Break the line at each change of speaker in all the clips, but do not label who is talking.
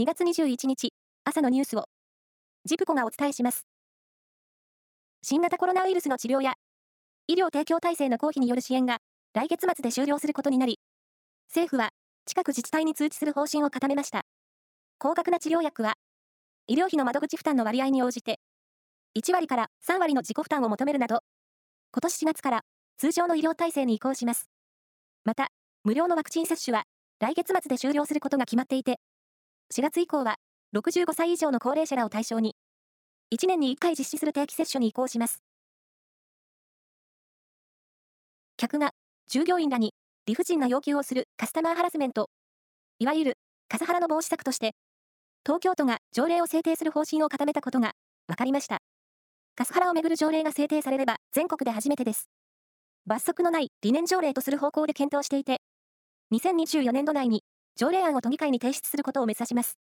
2月21日、朝のニュースを、ジプコがお伝えします。新型コロナウイルスの治療や、医療提供体制の公費による支援が、来月末で終了することになり、政府は、近く自治体に通知する方針を固めました。高額な治療薬は、医療費の窓口負担の割合に応じて、1割から3割の自己負担を求めるなど、今年4月から通常の医療体制に移行します。また、無料のワクチン接種は来月末で終了することが決まっていて、4月以降は65歳以上の高齢者らを対象に、1年に1回実施する定期接種に移行します。客が従業員らに理不尽な要求をするカスタマーハラスメント、いわゆるカスハラの防止策として、東京都が条例を制定する方針を固めたことが分かりました。カスハラをめぐる条例が制定されれば全国で初めてです。罰則のない理念条例とする方向で検討していて、2024年度内に条例案を都議会に提出することを目指します。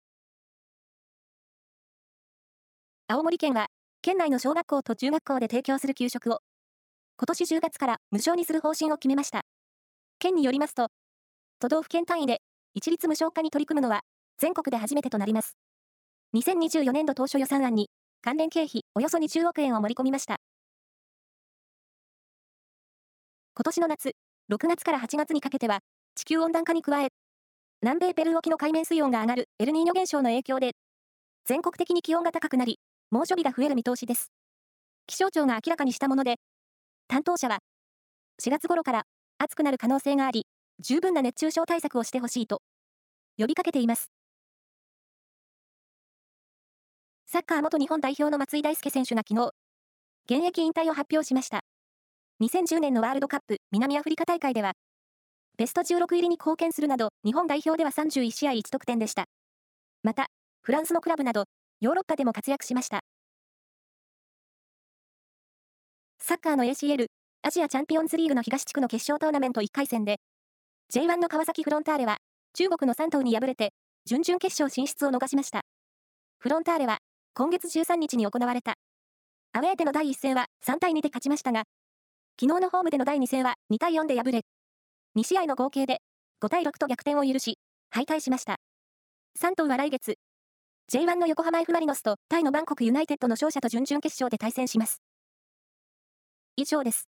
青森県は、県内の小学校と中学校で提供する給食を、今年10月から無償にする方針を決めました。県によりますと、都道府県単位で一律無償化に取り組むのは全国で初めてとなります。2024年度当初予算案に関連経費およそ20億円を盛り込みました。今年の夏、6月から8月にかけては、地球温暖化に加え、南米ペルー沖の海面水温が上がるエルニーニョ現象の影響で、全国的に気温が高くなり、猛暑日が増える見通しです。気象庁が明らかにしたもので、担当者は、4月頃から暑くなる可能性があり、十分な熱中症対策をしてほしいと、呼びかけています。サッカー元日本代表の松井大輔選手が昨日、現役引退を発表しました。2010年のワールドカップ南アフリカ大会では、ベスト16入りに貢献するなど、日本代表では31試合1得点でした。また、フランスのクラブなど、ヨーロッパでも活躍しました。サッカーの ACL、アジアチャンピオンズリーグの東地区の決勝トーナメント1回戦で、J1 の川崎フロンターレは、中国の3頭に敗れて、準々決勝進出を逃しました。フロンターレは、今月13日に行われた。アウェーでの第1戦は3対2で勝ちましたが、昨日のホームでの第2戦は2対4で敗れ、2試合の合計で5対6と逆転を許し、敗退しました。3頭は来月、J1 の横浜 F・ マリノスとタイのバンコクユナイテッドの勝者と準々決勝で対戦します。以上です。